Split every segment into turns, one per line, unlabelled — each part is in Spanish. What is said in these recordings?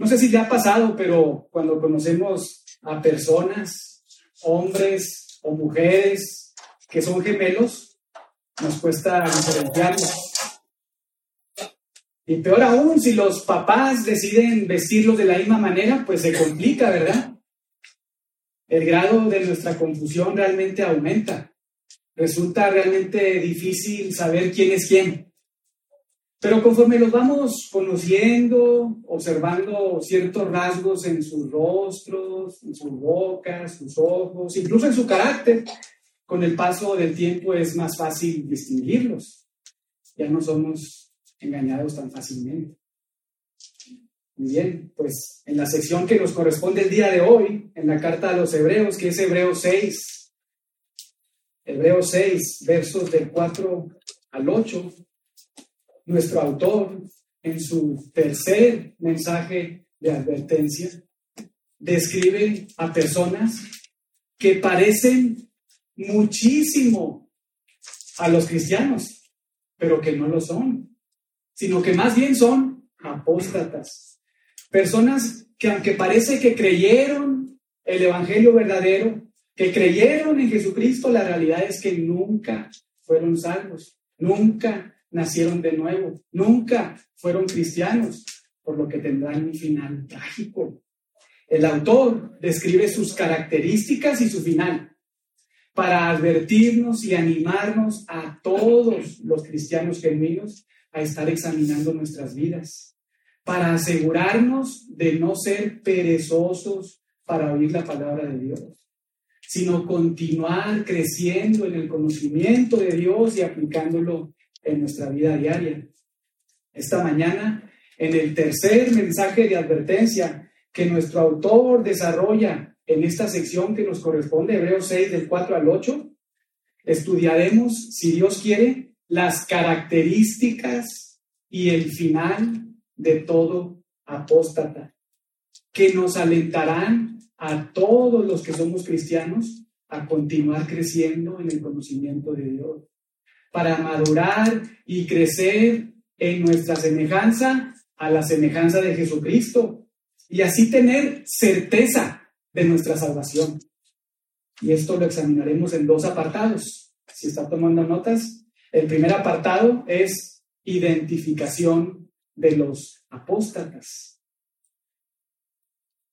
No sé si le ha pasado, pero cuando conocemos a personas, hombres o mujeres que son gemelos, nos cuesta diferenciarlos. Y peor aún, si los papás deciden vestirlos de la misma manera, pues se complica, ¿verdad? El grado de nuestra confusión realmente aumenta. Resulta realmente difícil saber quién es quién. Pero conforme los vamos conociendo, observando ciertos rasgos en sus rostros, en sus bocas, sus ojos, incluso en su carácter, con el paso del tiempo es más fácil distinguirlos. Ya no somos engañados tan fácilmente. Muy bien, pues en la sección que nos corresponde el día de hoy, en la carta a los Hebreos, que es Hebreo 6, Hebreo 6, versos del 4 al 8, nuestro autor, en su tercer mensaje de advertencia, describe a personas que parecen muchísimo a los cristianos, pero que no lo son, sino que más bien son apóstatas. Personas que aunque parece que creyeron el Evangelio verdadero, que creyeron en Jesucristo, la realidad es que nunca fueron salvos, nunca nacieron de nuevo, nunca fueron cristianos, por lo que tendrán un final trágico. El autor describe sus características y su final para advertirnos y animarnos a todos los cristianos genuinos a estar examinando nuestras vidas, para asegurarnos de no ser perezosos para oír la palabra de Dios, sino continuar creciendo en el conocimiento de Dios y aplicándolo en nuestra vida diaria. Esta mañana, en el tercer mensaje de advertencia que nuestro autor desarrolla en esta sección que nos corresponde, Hebreos 6, del 4 al 8, estudiaremos, si Dios quiere, las características y el final de todo apóstata, que nos alentarán a todos los que somos cristianos a continuar creciendo en el conocimiento de Dios para madurar y crecer en nuestra semejanza a la semejanza de Jesucristo y así tener certeza de nuestra salvación. Y esto lo examinaremos en dos apartados. Si está tomando notas, el primer apartado es identificación de los apóstatas.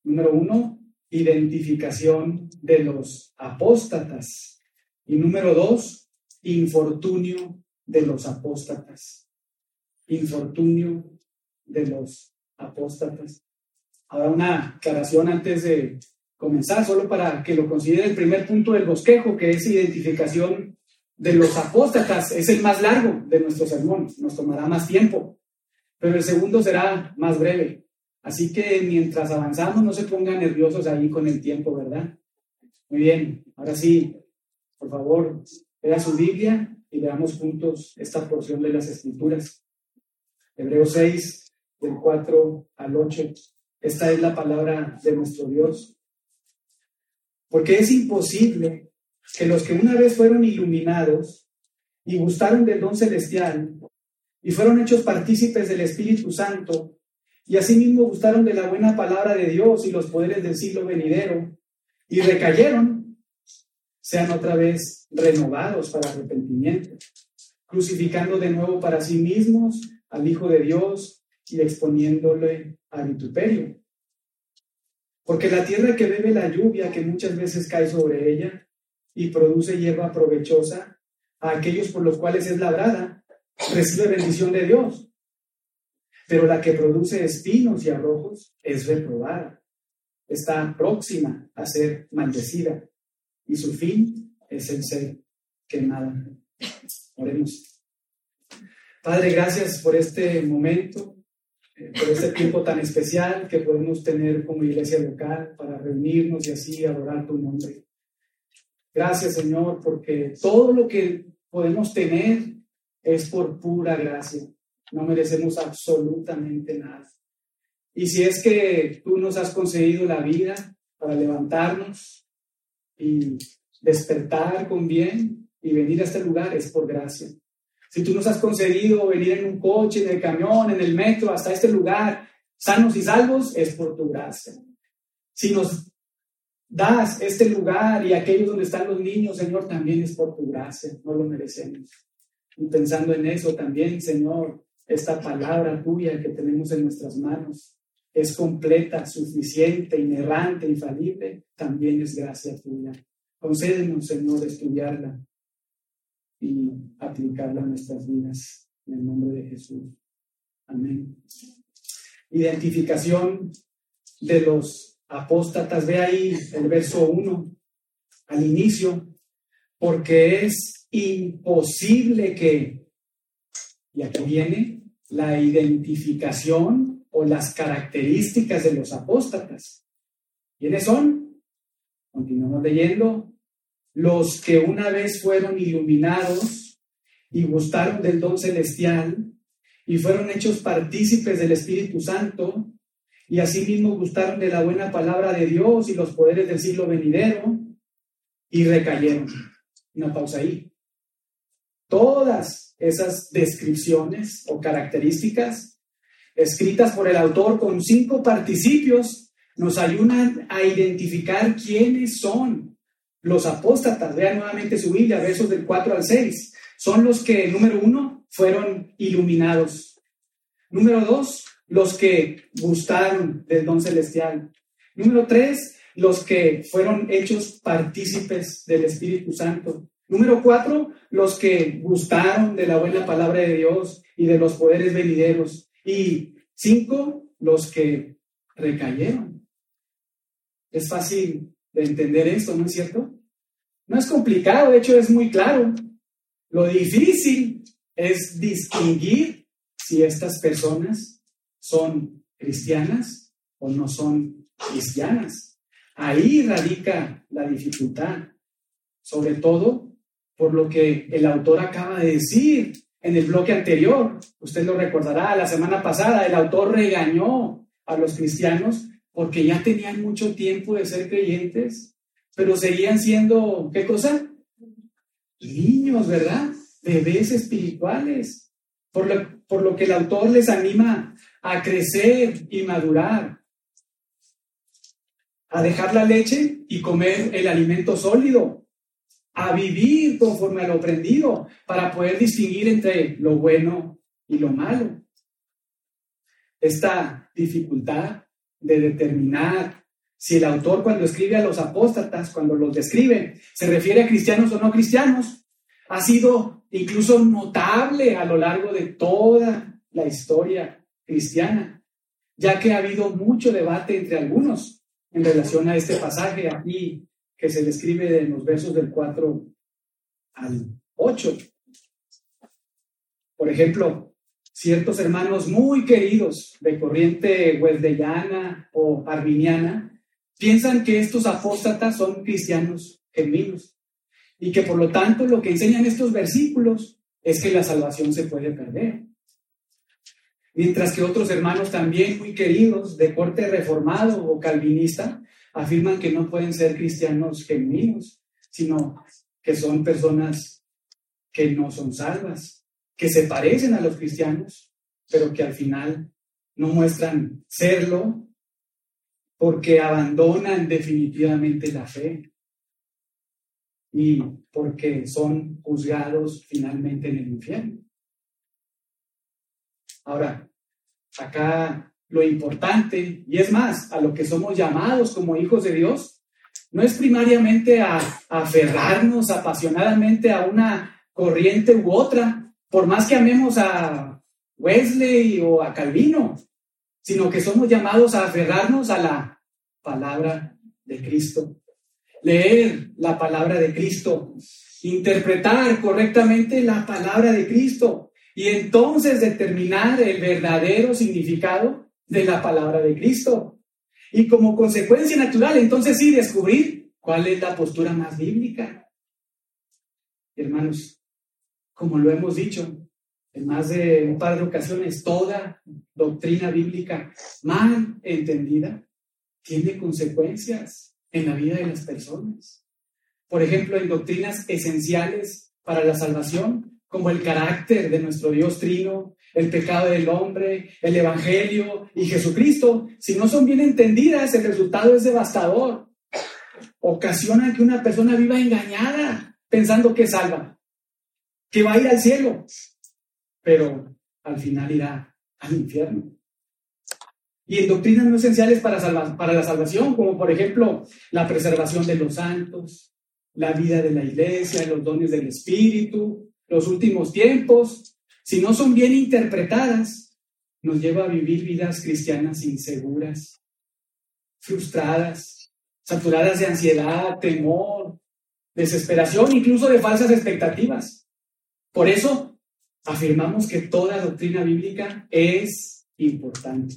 Número uno, identificación de los apóstatas. Y número dos, infortunio de los apóstatas. Infortunio de los apóstatas. Ahora una aclaración antes de comenzar, solo para que lo considere el primer punto del bosquejo, que es identificación de los apóstatas. Es el más largo de nuestro sermón, nos tomará más tiempo, pero el segundo será más breve. Así que mientras avanzamos, no se pongan nerviosos ahí con el tiempo, ¿verdad? Muy bien, ahora sí, por favor, Lea su Biblia y veamos juntos esta porción de las Escrituras. Hebreos 6, del 4 al 8. Esta es la palabra de nuestro Dios. Porque es imposible que los que una vez fueron iluminados y gustaron del don celestial y fueron hechos partícipes del Espíritu Santo y asimismo gustaron de la buena palabra de Dios y los poderes del siglo venidero y recayeron, sean otra vez renovados para arrepentimiento, crucificando de nuevo para sí mismos al Hijo de Dios y exponiéndole al vituperio. Porque la tierra que bebe la lluvia que muchas veces cae sobre ella y produce hierba provechosa a aquellos por los cuales es labrada, recibe bendición de Dios. Pero la que produce espinos y arrojos es reprobada. Está próxima a ser maldecida y su fin es el ser quemado. Oremos. Padre, gracias por este momento, eh, por este tiempo tan especial que podemos tener como iglesia local para reunirnos y así adorar tu nombre. Gracias, Señor, porque todo lo que podemos tener es por pura gracia. No merecemos absolutamente nada. Y si es que tú nos has concedido la vida para levantarnos, y despertar con bien y venir a este lugar es por gracia. Si tú nos has concedido venir en un coche, en el camión, en el metro, hasta este lugar, sanos y salvos, es por tu gracia. Si nos das este lugar y aquellos donde están los niños, Señor, también es por tu gracia, no lo merecemos. Y pensando en eso también, Señor, esta palabra tuya que tenemos en nuestras manos es completa, suficiente, inerrante, infalible, también es gracia tuya. Concédenos, Señor, estudiarla y aplicarla a nuestras vidas. En el nombre de Jesús. Amén. Identificación de los apóstatas. Ve ahí el verso 1 al inicio, porque es imposible que, y aquí viene la identificación o las características de los apóstatas. ¿Quiénes son? Continuamos leyendo. Los que una vez fueron iluminados y gustaron del don celestial y fueron hechos partícipes del Espíritu Santo y asimismo gustaron de la buena palabra de Dios y los poderes del siglo venidero y recayeron. Una pausa ahí. Todas esas descripciones o características escritas por el autor con cinco participios nos ayudan a identificar quiénes son los apóstatas. Vean nuevamente su Biblia, versos del 4 al 6. Son los que, número uno, fueron iluminados. Número dos, los que gustaron del don celestial. Número tres, los que fueron hechos partícipes del Espíritu Santo. Número cuatro, los que gustaron de la buena palabra de Dios y de los poderes venideros. Y cinco, los que recayeron. Es fácil de entender esto, ¿no es cierto? No es complicado, de hecho es muy claro. Lo difícil es distinguir si estas personas son cristianas o no son cristianas. Ahí radica la dificultad, sobre todo por lo que el autor acaba de decir en el bloque anterior. Usted lo recordará, la semana pasada el autor regañó a los cristianos porque ya tenían mucho tiempo de ser creyentes, pero seguían siendo, ¿qué cosa? Niños, ¿verdad? Bebés espirituales. Por lo, por lo que el autor les anima a crecer y madurar, a dejar la leche y comer el alimento sólido, a vivir conforme a lo aprendido para poder distinguir entre lo bueno y lo malo. Esta dificultad de determinar si el autor cuando escribe a los apóstatas, cuando los describe, se refiere a cristianos o no cristianos, ha sido incluso notable a lo largo de toda la historia cristiana, ya que ha habido mucho debate entre algunos en relación a este pasaje aquí que se describe en los versos del 4 al 8. Por ejemplo, ciertos hermanos muy queridos de corriente huesdellana o arminiana piensan que estos apóstatas son cristianos genuinos y que por lo tanto lo que enseñan estos versículos es que la salvación se puede perder mientras que otros hermanos también muy queridos de corte reformado o calvinista afirman que no pueden ser cristianos genuinos, sino que son personas que no son salvas, que se parecen a los cristianos, pero que al final no muestran serlo porque abandonan definitivamente la fe y porque son juzgados finalmente en el infierno. Ahora, acá lo importante, y es más, a lo que somos llamados como hijos de Dios, no es primariamente a, aferrarnos apasionadamente a una corriente u otra, por más que amemos a Wesley o a Calvino, sino que somos llamados a aferrarnos a la palabra de Cristo, leer la palabra de Cristo, interpretar correctamente la palabra de Cristo, y entonces determinar el verdadero significado de la palabra de Cristo. Y como consecuencia natural, entonces sí descubrir cuál es la postura más bíblica. Hermanos, como lo hemos dicho en más de un par de ocasiones, toda doctrina bíblica mal entendida tiene consecuencias en la vida de las personas. Por ejemplo, en doctrinas esenciales para la salvación, como el carácter de nuestro Dios Trino el pecado del hombre, el Evangelio y Jesucristo, si no son bien entendidas, el resultado es devastador. Ocasiona que una persona viva engañada pensando que salva, que va a ir al cielo, pero al final irá al infierno. Y en doctrinas no esenciales para, para la salvación, como por ejemplo la preservación de los santos, la vida de la iglesia, los dones del Espíritu, los últimos tiempos, si no son bien interpretadas, nos lleva a vivir vidas cristianas inseguras, frustradas, saturadas de ansiedad, temor, desesperación, incluso de falsas expectativas. Por eso afirmamos que toda doctrina bíblica es importante.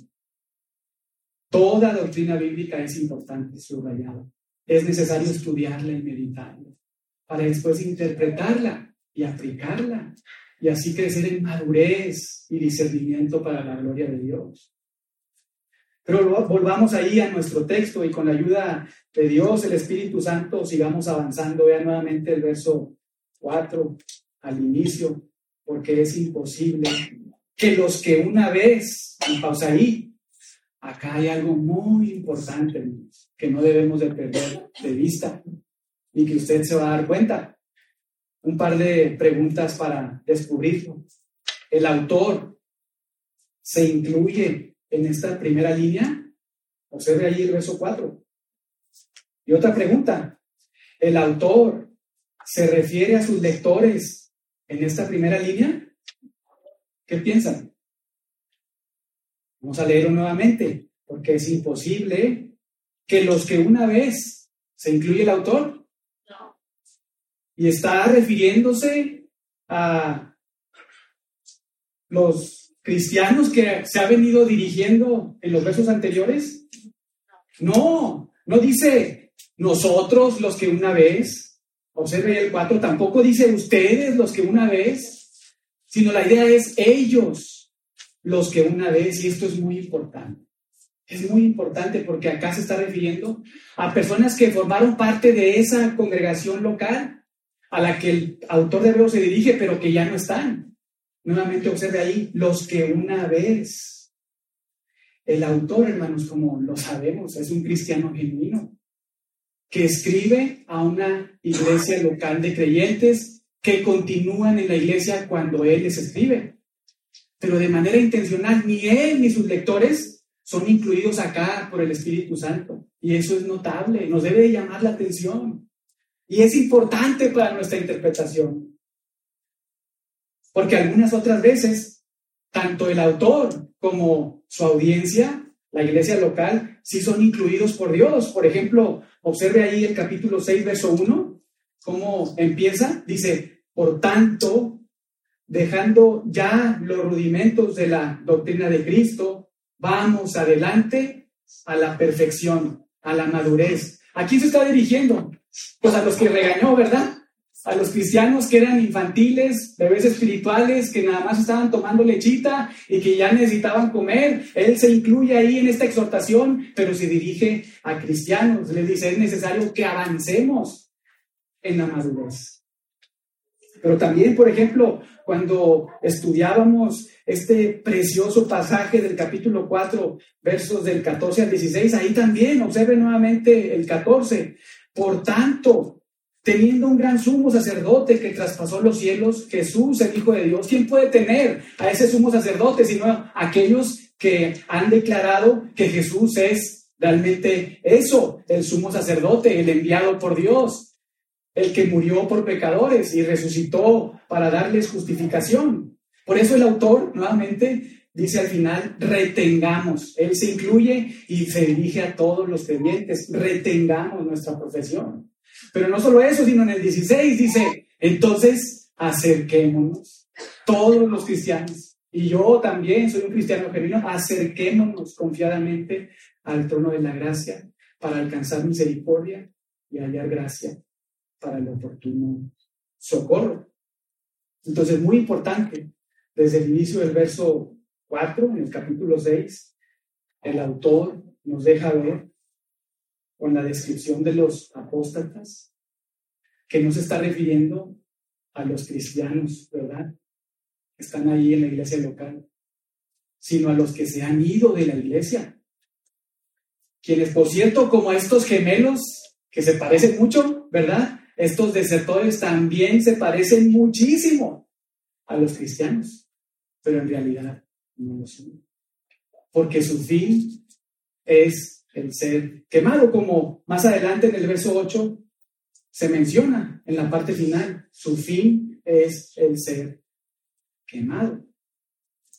Toda doctrina bíblica es importante, subrayado. Es necesario estudiarla y meditarla para después interpretarla y aplicarla y así crecer en madurez y discernimiento para la gloria de Dios. Pero volvamos ahí a nuestro texto y con la ayuda de Dios, el Espíritu Santo, sigamos avanzando. Vean nuevamente el verso 4 al inicio, porque es imposible que los que una vez, y pausa ahí, acá hay algo muy importante que no debemos de perder de vista y que usted se va a dar cuenta un par de preguntas para descubrirlo. El autor se incluye en esta primera línea. Observe ahí el verso 4. Y otra pregunta. ¿El autor se refiere a sus lectores en esta primera línea? ¿Qué piensan? Vamos a leerlo nuevamente, porque es imposible que los que una vez se incluye el autor y está refiriéndose a los cristianos que se ha venido dirigiendo en los versos anteriores. No, no dice nosotros los que una vez, observe el 4, tampoco dice ustedes los que una vez, sino la idea es ellos los que una vez, y esto es muy importante. Es muy importante porque acá se está refiriendo a personas que formaron parte de esa congregación local a la que el autor de Hebreos se dirige, pero que ya no están. Nuevamente observe ahí, los que una vez. El autor, hermanos, como lo sabemos, es un cristiano genuino, que escribe a una iglesia local de creyentes que continúan en la iglesia cuando él les escribe. Pero de manera intencional, ni él ni sus lectores son incluidos acá por el Espíritu Santo. Y eso es notable, nos debe llamar la atención. Y es importante para nuestra interpretación. Porque algunas otras veces, tanto el autor como su audiencia, la iglesia local, sí son incluidos por Dios. Por ejemplo, observe ahí el capítulo 6, verso 1, cómo empieza. Dice, por tanto, dejando ya los rudimentos de la doctrina de Cristo, vamos adelante a la perfección, a la madurez. ¿A quién se está dirigiendo? Pues a los que regañó, ¿verdad? A los cristianos que eran infantiles, bebés espirituales, que nada más estaban tomando lechita y que ya necesitaban comer. Él se incluye ahí en esta exhortación, pero se dirige a cristianos. Les dice, es necesario que avancemos en la madurez. Pero también, por ejemplo, cuando estudiábamos este precioso pasaje del capítulo 4, versos del 14 al 16, ahí también, observe nuevamente el 14, por tanto, teniendo un gran sumo sacerdote que traspasó los cielos, Jesús, el Hijo de Dios, ¿quién puede tener a ese sumo sacerdote sino aquellos que han declarado que Jesús es realmente eso, el sumo sacerdote, el enviado por Dios, el que murió por pecadores y resucitó para darles justificación? Por eso el autor, nuevamente, dice al final, retengamos. Él se incluye y se dirige a todos los creyentes, retengamos nuestra profesión. Pero no solo eso, sino en el 16 dice, entonces acerquémonos, todos los cristianos, y yo también soy un cristiano genuino, acerquémonos confiadamente al trono de la gracia para alcanzar misericordia y hallar gracia para el oportuno socorro. Entonces, muy importante, desde el inicio del verso 4, en el capítulo 6, el autor nos deja ver con la descripción de los apóstatas que no se está refiriendo a los cristianos, ¿verdad? están ahí en la iglesia local, sino a los que se han ido de la iglesia. Quienes, por cierto, como a estos gemelos, que se parecen mucho, ¿verdad? Estos desertores también se parecen muchísimo a los cristianos, pero en realidad. Porque su fin es el ser quemado, como más adelante en el verso 8 se menciona en la parte final, su fin es el ser quemado.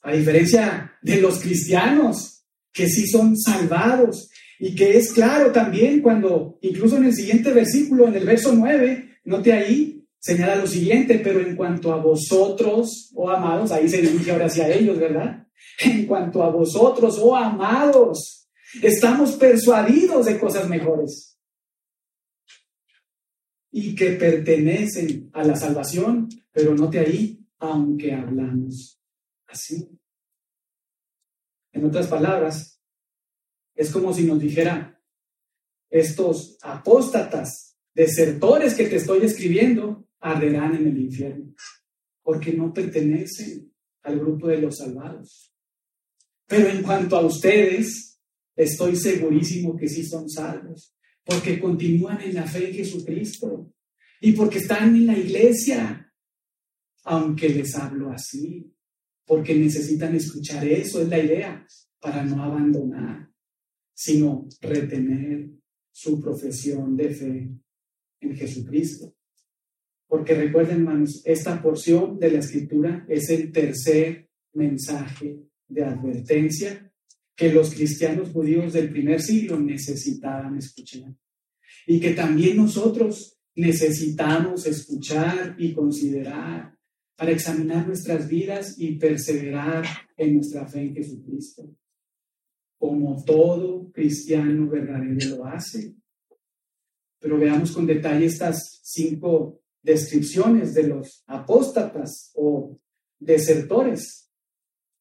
A diferencia de los cristianos, que sí son salvados y que es claro también cuando, incluso en el siguiente versículo, en el verso 9, note ahí, señala lo siguiente, pero en cuanto a vosotros, oh amados, ahí se dirige ahora hacia ellos, ¿verdad? En cuanto a vosotros, oh amados, estamos persuadidos de cosas mejores y que pertenecen a la salvación, pero note ahí, aunque hablamos así. En otras palabras, es como si nos dijera, estos apóstatas, desertores que te estoy escribiendo, arderán en el infierno, porque no pertenecen al grupo de los salvados. Pero en cuanto a ustedes, estoy segurísimo que sí son salvos, porque continúan en la fe en Jesucristo y porque están en la iglesia, aunque les hablo así, porque necesitan escuchar eso, es la idea, para no abandonar, sino retener su profesión de fe en Jesucristo. Porque recuerden, hermanos, esta porción de la escritura es el tercer mensaje de advertencia que los cristianos judíos del primer siglo necesitaban escuchar. Y que también nosotros necesitamos escuchar y considerar para examinar nuestras vidas y perseverar en nuestra fe en Jesucristo, como todo cristiano verdadero lo hace. Pero veamos con detalle estas cinco descripciones de los apóstatas o desertores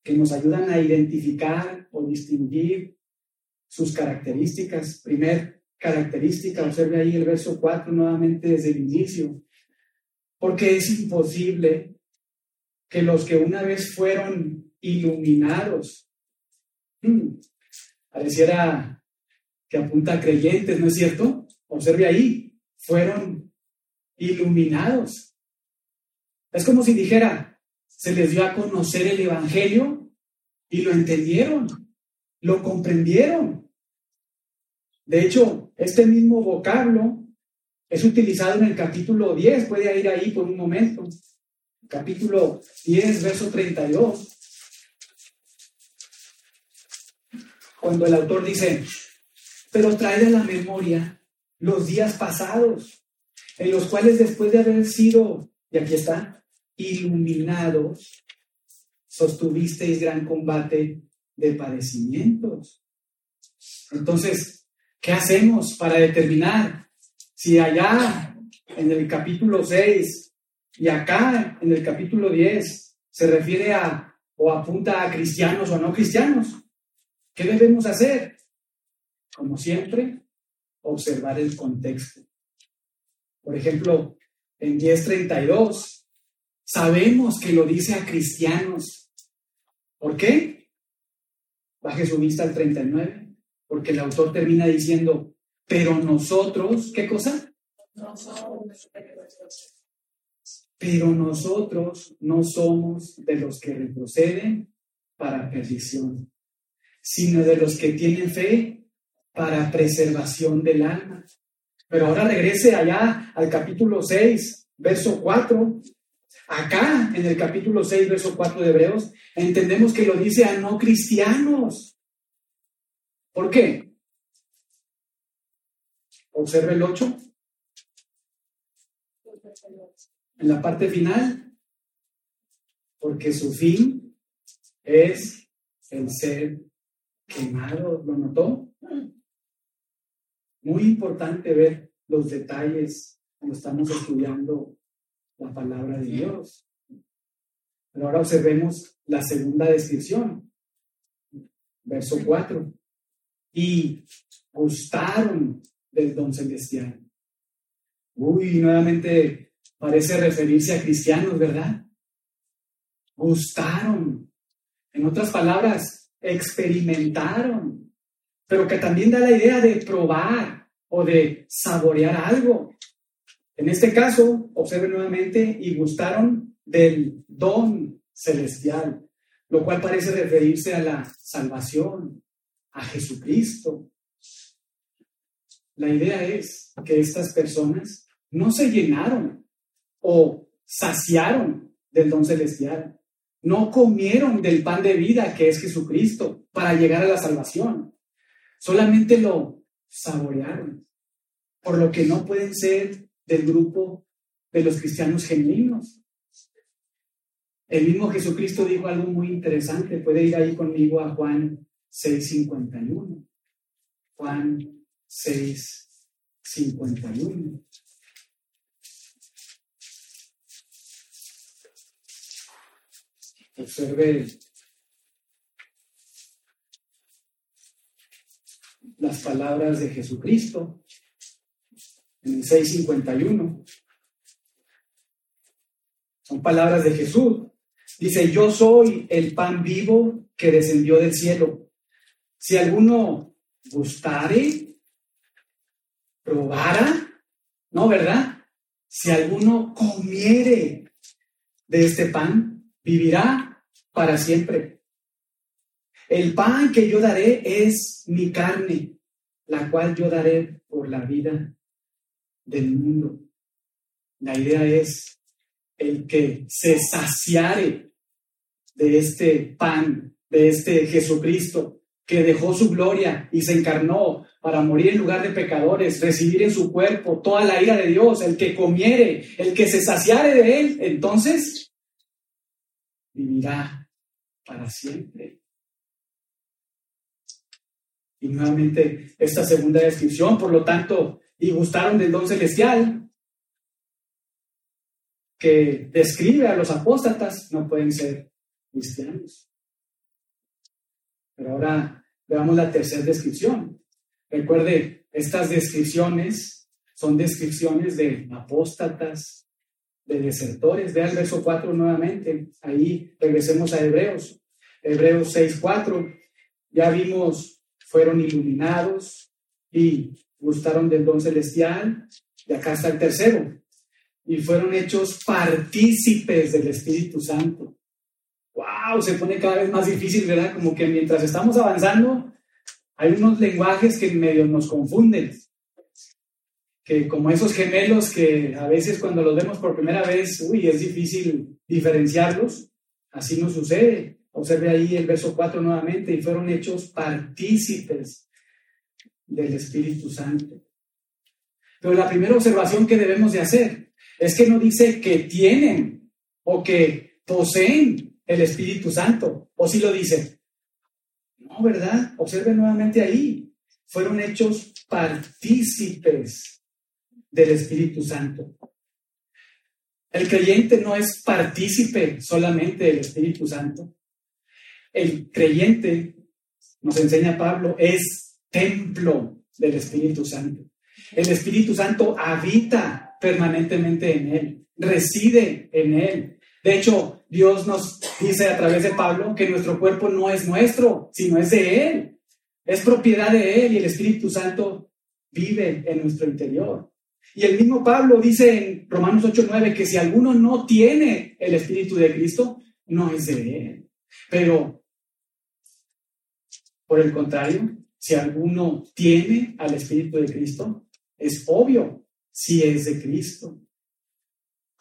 que nos ayudan a identificar o distinguir sus características. Primer característica, observe ahí el verso 4 nuevamente desde el inicio, porque es imposible que los que una vez fueron iluminados, hmm, pareciera que apunta a creyentes, ¿no es cierto? Observe ahí, fueron iluminados. Es como si dijera, se les dio a conocer el Evangelio y lo entendieron, lo comprendieron. De hecho, este mismo vocablo es utilizado en el capítulo 10, puede ir ahí por un momento. Capítulo 10, verso 32. Cuando el autor dice, pero trae a la memoria los días pasados, en los cuales después de haber sido, y aquí está, iluminados, sostuvisteis gran combate de padecimientos. Entonces, ¿qué hacemos para determinar si allá en el capítulo 6 y acá en el capítulo 10 se refiere a o apunta a cristianos o no cristianos? ¿Qué debemos hacer? Como siempre, observar el contexto. Por ejemplo, en 1032 Sabemos que lo dice a cristianos. ¿Por qué? Baje su vista al 39, porque el autor termina diciendo, pero nosotros, ¿qué cosa? Pero nosotros no somos de los que retroceden para perdición, sino de los que tienen fe para preservación del alma. Pero ahora regrese allá al capítulo 6, verso 4, Acá, en el capítulo 6, verso 4 de Hebreos, entendemos que lo dice a no cristianos. ¿Por qué? Observe el 8. En la parte final, porque su fin es el ser quemado. ¿Lo notó? Muy importante ver los detalles cuando estamos estudiando la palabra de Dios. Pero ahora observemos la segunda descripción, verso 4. Y gustaron del don celestial. Uy, nuevamente parece referirse a cristianos, ¿verdad? gustaron. En otras palabras, experimentaron. Pero que también da la idea de probar o de saborear algo. En este caso, observen nuevamente, y gustaron del don celestial, lo cual parece referirse a la salvación, a Jesucristo. La idea es que estas personas no se llenaron o saciaron del don celestial, no comieron del pan de vida que es Jesucristo para llegar a la salvación, solamente lo saborearon, por lo que no pueden ser del grupo de los cristianos genuinos. El mismo Jesucristo dijo algo muy interesante, puede ir ahí conmigo a Juan 6:51. Juan 6:51. Observe las palabras de Jesucristo en el 651. Son palabras de Jesús. Dice, yo soy el pan vivo que descendió del cielo. Si alguno gustare, probara, ¿no, verdad? Si alguno comiere de este pan, vivirá para siempre. El pan que yo daré es mi carne, la cual yo daré por la vida del mundo. La idea es el que se saciare de este pan, de este Jesucristo, que dejó su gloria y se encarnó para morir en lugar de pecadores, recibir en su cuerpo toda la ira de Dios, el que comiere, el que se saciare de él, entonces vivirá para siempre. Y nuevamente esta segunda descripción, por lo tanto, y gustaron del don celestial, que describe a los apóstatas, no pueden ser cristianos. Pero ahora veamos la tercera descripción. Recuerde, estas descripciones son descripciones de apóstatas, de desertores. Vea el verso 4 nuevamente. Ahí regresemos a Hebreos. Hebreos 6, 4. Ya vimos, fueron iluminados y gustaron del don celestial, y acá está el tercero, y fueron hechos partícipes del Espíritu Santo. ¡Wow! Se pone cada vez más difícil, ¿verdad? Como que mientras estamos avanzando, hay unos lenguajes que medio nos confunden. Que como esos gemelos que a veces cuando los vemos por primera vez, uy, es difícil diferenciarlos. Así nos sucede. Observe ahí el verso 4 nuevamente, y fueron hechos partícipes del Espíritu Santo. Pero la primera observación que debemos de hacer es que no dice que tienen o que poseen el Espíritu Santo, o si lo dice. No, ¿verdad? Observen nuevamente ahí. Fueron hechos partícipes del Espíritu Santo. El creyente no es partícipe solamente del Espíritu Santo. El creyente, nos enseña Pablo, es templo del Espíritu Santo. El Espíritu Santo habita permanentemente en él, reside en él. De hecho, Dios nos dice a través de Pablo que nuestro cuerpo no es nuestro, sino es de Él. Es propiedad de Él y el Espíritu Santo vive en nuestro interior. Y el mismo Pablo dice en Romanos 8:9 que si alguno no tiene el Espíritu de Cristo, no es de Él. Pero, por el contrario, si alguno tiene al Espíritu de Cristo, es obvio si es de Cristo.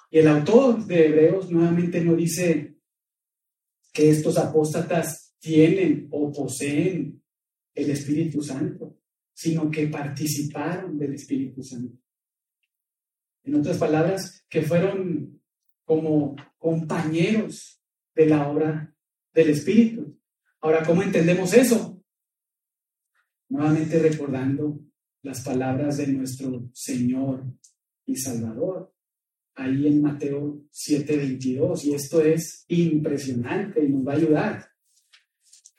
Y el autor de Hebreos nuevamente no dice que estos apóstatas tienen o poseen el Espíritu Santo, sino que participaron del Espíritu Santo. En otras palabras, que fueron como compañeros de la obra del Espíritu. Ahora, ¿cómo entendemos eso? Nuevamente recordando las palabras de nuestro Señor y Salvador, ahí en Mateo 7:22, y esto es impresionante y nos va a ayudar.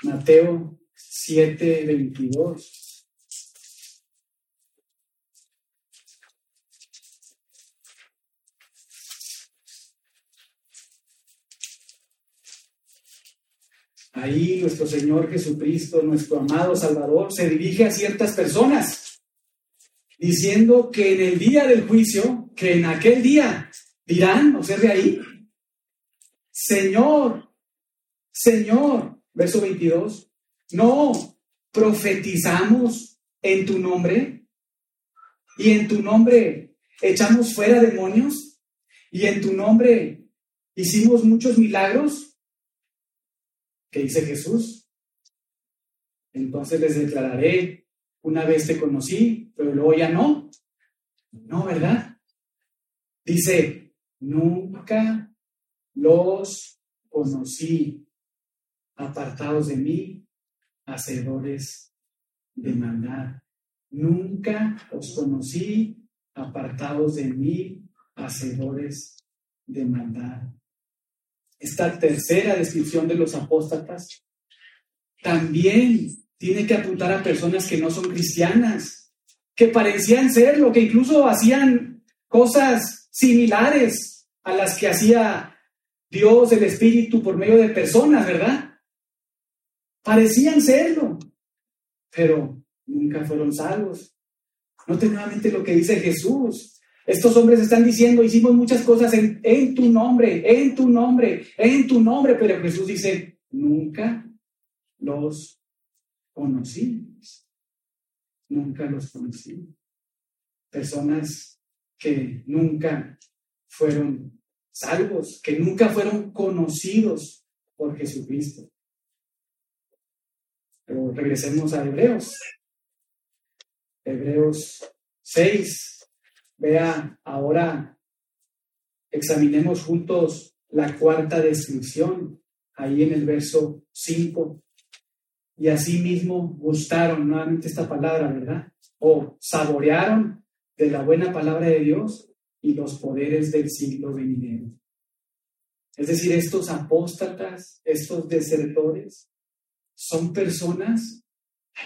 Mateo 7:22. Ahí nuestro Señor Jesucristo, nuestro amado Salvador, se dirige a ciertas personas, diciendo que en el día del juicio, que en aquel día dirán, observe ahí, Señor, Señor, verso 22, no profetizamos en tu nombre y en tu nombre echamos fuera demonios y en tu nombre hicimos muchos milagros. ¿Qué dice Jesús? Entonces les declararé, una vez te conocí, pero luego ya no. No, ¿verdad? Dice, nunca los conocí, apartados de mí, hacedores de maldad. Nunca os conocí, apartados de mí, hacedores de maldad esta tercera descripción de los apóstatas, también tiene que apuntar a personas que no son cristianas, que parecían serlo, que incluso hacían cosas similares a las que hacía Dios, el Espíritu, por medio de personas, ¿verdad? Parecían serlo, pero nunca fueron salvos. Note nuevamente lo que dice Jesús. Estos hombres están diciendo, hicimos muchas cosas en, tu nombre, en tu nombre, en tu nombre, pero Jesús dice, nunca los conocí. Nunca los conocí. Personas que nunca fueron salvos, que nunca fueron conocidos por Jesucristo. Pero regresemos a Hebreos. Hebreos 6, Vea, ahora examinemos juntos la cuarta descripción, ahí en el verso 5. Y así mismo gustaron, nuevamente esta palabra, ¿verdad? O saborearon de la buena palabra de Dios y los poderes del siglo venidero. Es decir, estos apóstatas, estos desertores, son personas,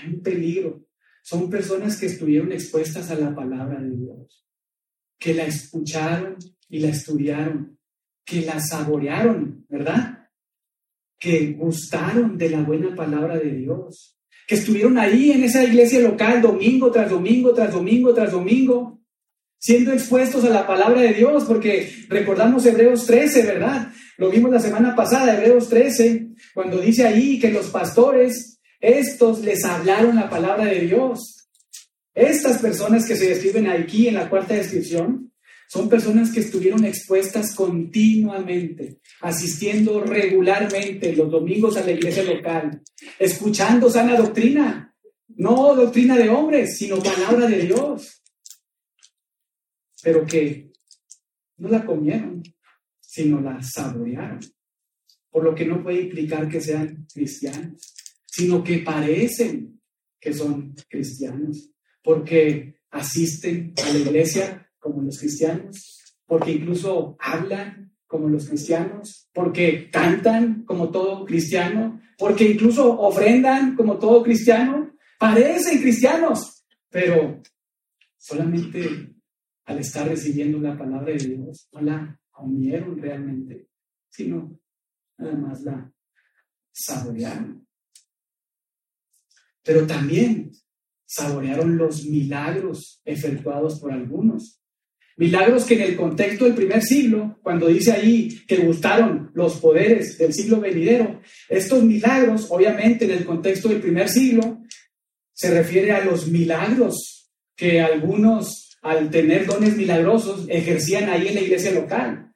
un peligro, son personas que estuvieron expuestas a la palabra de Dios que la escucharon y la estudiaron, que la saborearon, ¿verdad? Que gustaron de la buena palabra de Dios, que estuvieron ahí en esa iglesia local domingo tras domingo, tras domingo, tras domingo, siendo expuestos a la palabra de Dios, porque recordamos Hebreos 13, ¿verdad? Lo vimos la semana pasada, Hebreos 13, cuando dice ahí que los pastores, estos les hablaron la palabra de Dios. Estas personas que se describen aquí en la cuarta descripción son personas que estuvieron expuestas continuamente, asistiendo regularmente los domingos a la iglesia local, escuchando sana doctrina, no doctrina de hombres, sino palabra de Dios, pero que no la comieron, sino la saborearon, por lo que no puede implicar que sean cristianos, sino que parecen que son cristianos porque asisten a la iglesia como los cristianos, porque incluso hablan como los cristianos, porque cantan como todo cristiano, porque incluso ofrendan como todo cristiano, parecen cristianos, pero solamente al estar recibiendo la palabra de Dios no la comieron realmente, sino nada más la saborearon. Pero también saborearon los milagros efectuados por algunos. Milagros que en el contexto del primer siglo, cuando dice ahí que gustaron los poderes del siglo venidero, estos milagros, obviamente en el contexto del primer siglo, se refiere a los milagros que algunos, al tener dones milagrosos, ejercían ahí en la iglesia local.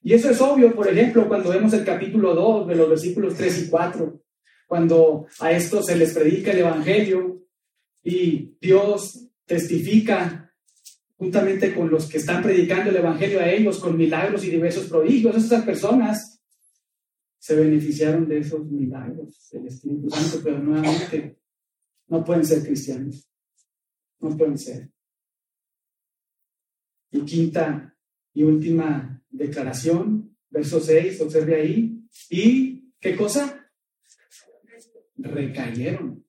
Y eso es obvio, por ejemplo, cuando vemos el capítulo 2 de los versículos 3 y 4, cuando a estos se les predica el Evangelio y Dios testifica juntamente con los que están predicando el Evangelio a ellos con milagros y diversos prodigios. Esas personas se beneficiaron de esos milagros del Espíritu Santo, pero nuevamente no pueden ser cristianos. No pueden ser. Y quinta y última declaración, verso 6, observe ahí. ¿Y qué cosa? Recayeron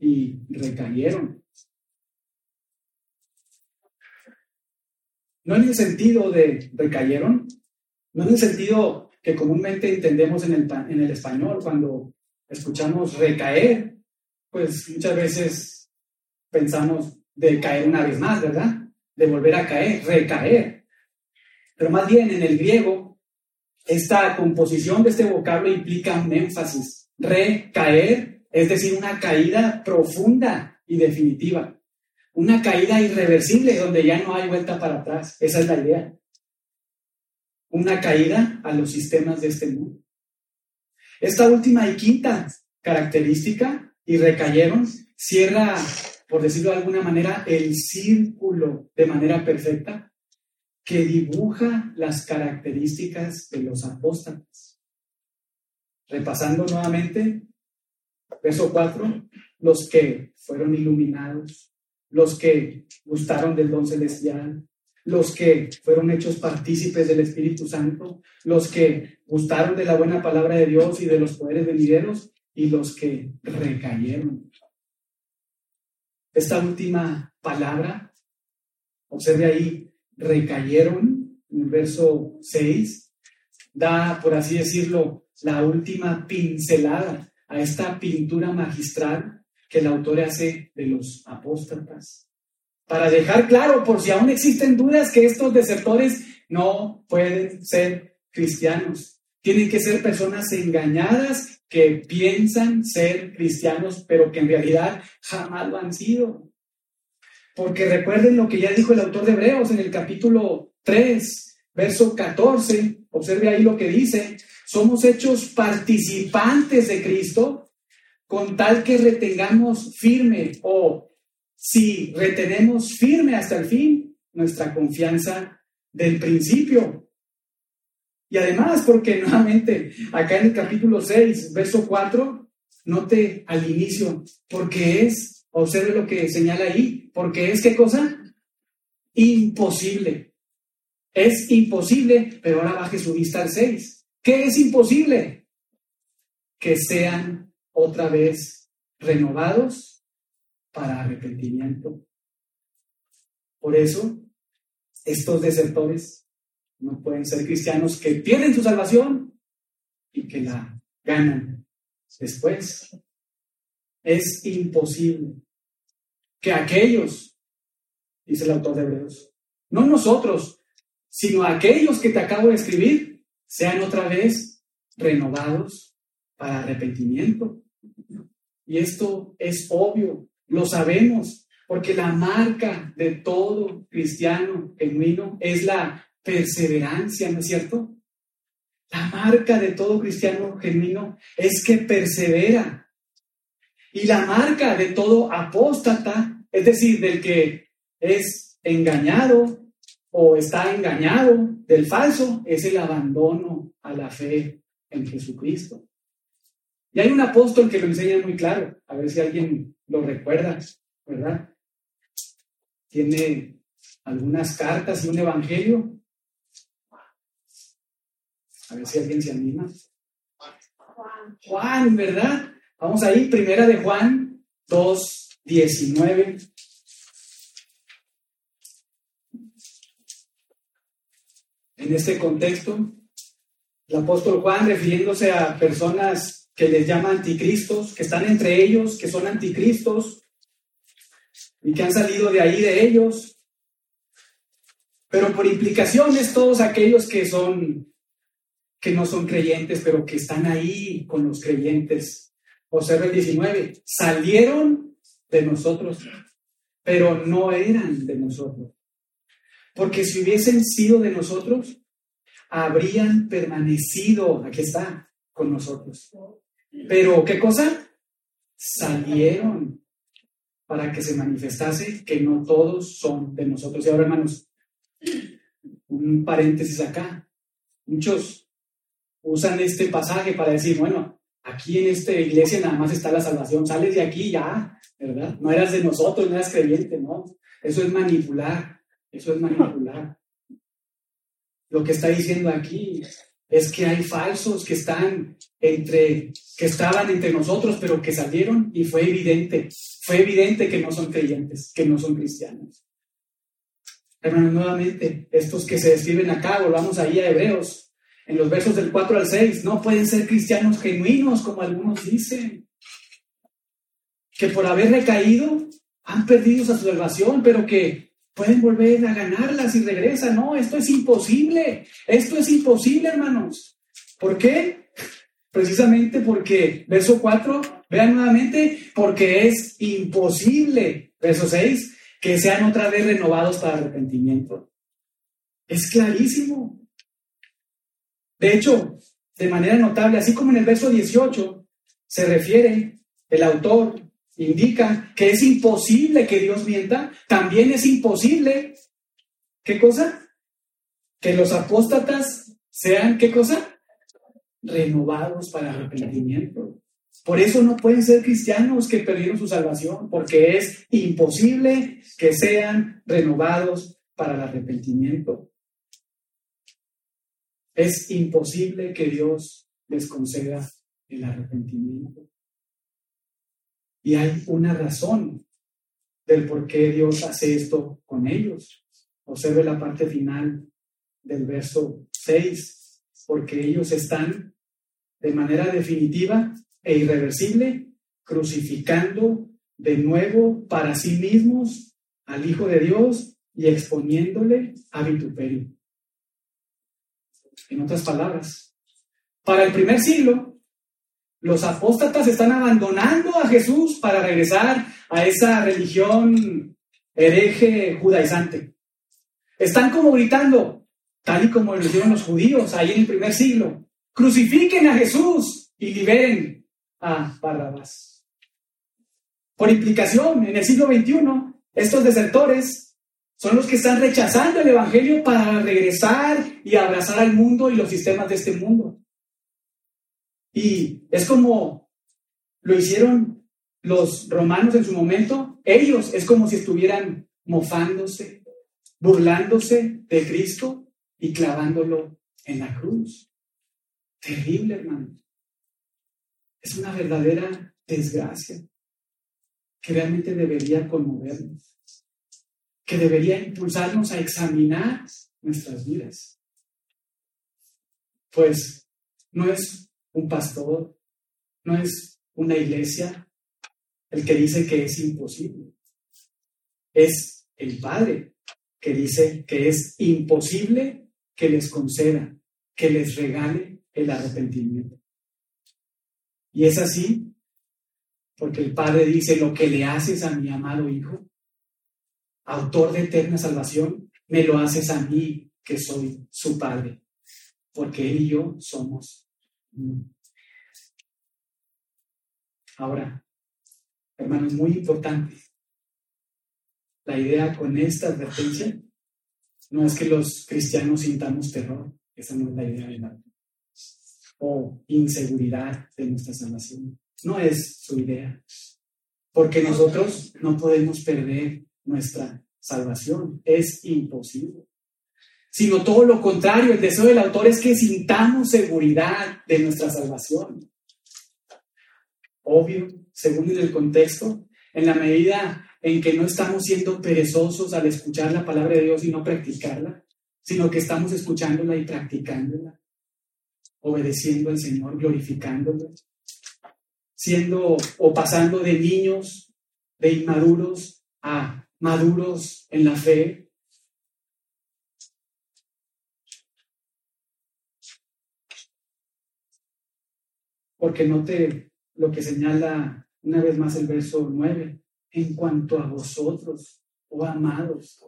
y recayeron. No en el sentido de recayeron, no en el sentido que comúnmente entendemos en el, en el español cuando escuchamos recaer, pues muchas veces pensamos de caer una vez más, ¿verdad? De volver a caer, recaer. Pero más bien en el griego, esta composición de este vocablo implica un énfasis. Recaer, es decir, una caída profunda y definitiva. Una caída irreversible donde ya no hay vuelta para atrás. Esa es la idea. Una caída a los sistemas de este mundo. Esta última y quinta característica, y recayeron, cierra, por decirlo de alguna manera, el círculo de manera perfecta que dibuja las características de los apóstoles. Repasando nuevamente, verso 4, los que fueron iluminados, los que gustaron del don celestial, los que fueron hechos partícipes del Espíritu Santo, los que gustaron de la buena palabra de Dios y de los poderes venideros, y los que recayeron. Esta última palabra, observe ahí, recayeron, en el verso 6, da, por así decirlo, la última pincelada a esta pintura magistral que el autor hace de los apóstatas. Para dejar claro, por si aún existen dudas, que estos desertores no pueden ser cristianos. Tienen que ser personas engañadas que piensan ser cristianos, pero que en realidad jamás lo han sido. Porque recuerden lo que ya dijo el autor de Hebreos en el capítulo 3, verso 14. Observe ahí lo que dice. Somos hechos participantes de Cristo con tal que retengamos firme o si retenemos firme hasta el fin nuestra confianza del principio. Y además, porque nuevamente, acá en el capítulo 6, verso 4, note al inicio, porque es, observe lo que señala ahí, porque es qué cosa? Imposible. Es imposible, pero ahora baje su vista al 6. ¿Qué es imposible? Que sean otra vez renovados para arrepentimiento. Por eso, estos desertores no pueden ser cristianos que pierden su salvación y que la ganan después. Es imposible que aquellos, dice el autor de Hebreos, no nosotros, sino aquellos que te acabo de escribir, sean otra vez renovados para arrepentimiento. Y esto es obvio, lo sabemos, porque la marca de todo cristiano genuino es la perseverancia, ¿no es cierto? La marca de todo cristiano genuino es que persevera. Y la marca de todo apóstata, es decir, del que es engañado o está engañado del falso, es el abandono a la fe en Jesucristo. Y hay un apóstol que lo enseña muy claro, a ver si alguien lo recuerda, ¿verdad? Tiene algunas cartas y un evangelio. A ver si alguien se anima. Juan, ¿verdad? Vamos ahí, primera de Juan 2, 19. En este contexto, el apóstol Juan, refiriéndose a personas que les llama anticristos, que están entre ellos, que son anticristos y que han salido de ahí de ellos. Pero por implicaciones todos aquellos que son que no son creyentes, pero que están ahí con los creyentes. Observa el 19, salieron de nosotros, pero no eran de nosotros. Porque si hubiesen sido de nosotros, habrían permanecido, aquí está, con nosotros. Pero, ¿qué cosa? Salieron para que se manifestase que no todos son de nosotros. Y ahora, hermanos, un paréntesis acá. Muchos usan este pasaje para decir, bueno, aquí en esta iglesia nada más está la salvación, sales de aquí ya, ¿verdad? No eras de nosotros, no eras creyente, ¿no? Eso es manipular, eso es manipular. Lo que está diciendo aquí es que hay falsos que están entre, que estaban entre nosotros, pero que salieron y fue evidente, fue evidente que no son creyentes, que no son cristianos. Hermanos, nuevamente, estos que se describen acá, volvamos ahí a Hebreos, en los versos del 4 al 6, no pueden ser cristianos genuinos, como algunos dicen, que por haber recaído han perdido su salvación, pero que pueden volver a ganarla si regresan. No, esto es imposible, esto es imposible, hermanos. ¿Por qué? Precisamente porque, verso 4, vean nuevamente, porque es imposible, verso 6, que sean otra vez renovados para arrepentimiento. Es clarísimo. De hecho, de manera notable, así como en el verso 18 se refiere el autor, indica que es imposible que Dios mienta, también es imposible, ¿qué cosa? Que los apóstatas sean, ¿qué cosa? Renovados para arrepentimiento. Por eso no pueden ser cristianos que perdieron su salvación, porque es imposible que sean renovados para el arrepentimiento. Es imposible que Dios les conceda el arrepentimiento. Y hay una razón del por qué Dios hace esto con ellos. Observe la parte final del verso 6, porque ellos están de manera definitiva e irreversible crucificando de nuevo para sí mismos al Hijo de Dios y exponiéndole a vituperio. En otras palabras, para el primer siglo, los apóstatas están abandonando a Jesús para regresar a esa religión hereje judaizante. Están como gritando, tal y como lo hicieron los judíos ahí en el primer siglo, crucifiquen a Jesús y liberen a Barrabás. Por implicación, en el siglo XXI, estos desertores son los que están rechazando el Evangelio para regresar y abrazar al mundo y los sistemas de este mundo. Y es como lo hicieron los romanos en su momento. Ellos es como si estuvieran mofándose, burlándose de Cristo y clavándolo en la cruz. Terrible, hermano. Es una verdadera desgracia que realmente debería conmovernos que debería impulsarnos a examinar nuestras vidas. Pues no es un pastor, no es una iglesia el que dice que es imposible. Es el Padre que dice que es imposible que les conceda, que les regale el arrepentimiento. Y es así porque el Padre dice, lo que le haces a mi amado Hijo, autor de eterna salvación, me lo haces a mí, que soy su Padre, porque Él y yo somos Ahora, hermano, es muy importante. La idea con esta advertencia no es que los cristianos sintamos terror, esa no es la idea de la o inseguridad de nuestra salvación. No es su idea, porque nosotros no podemos perder nuestra salvación. Es imposible. Sino todo lo contrario, el deseo del autor es que sintamos seguridad de nuestra salvación. Obvio, según el contexto, en la medida en que no estamos siendo perezosos al escuchar la palabra de Dios y no practicarla, sino que estamos escuchándola y practicándola, obedeciendo al Señor, glorificándolo, siendo o pasando de niños, de inmaduros, a maduros en la fe. Porque note lo que señala una vez más el verso 9. En cuanto a vosotros, oh amados,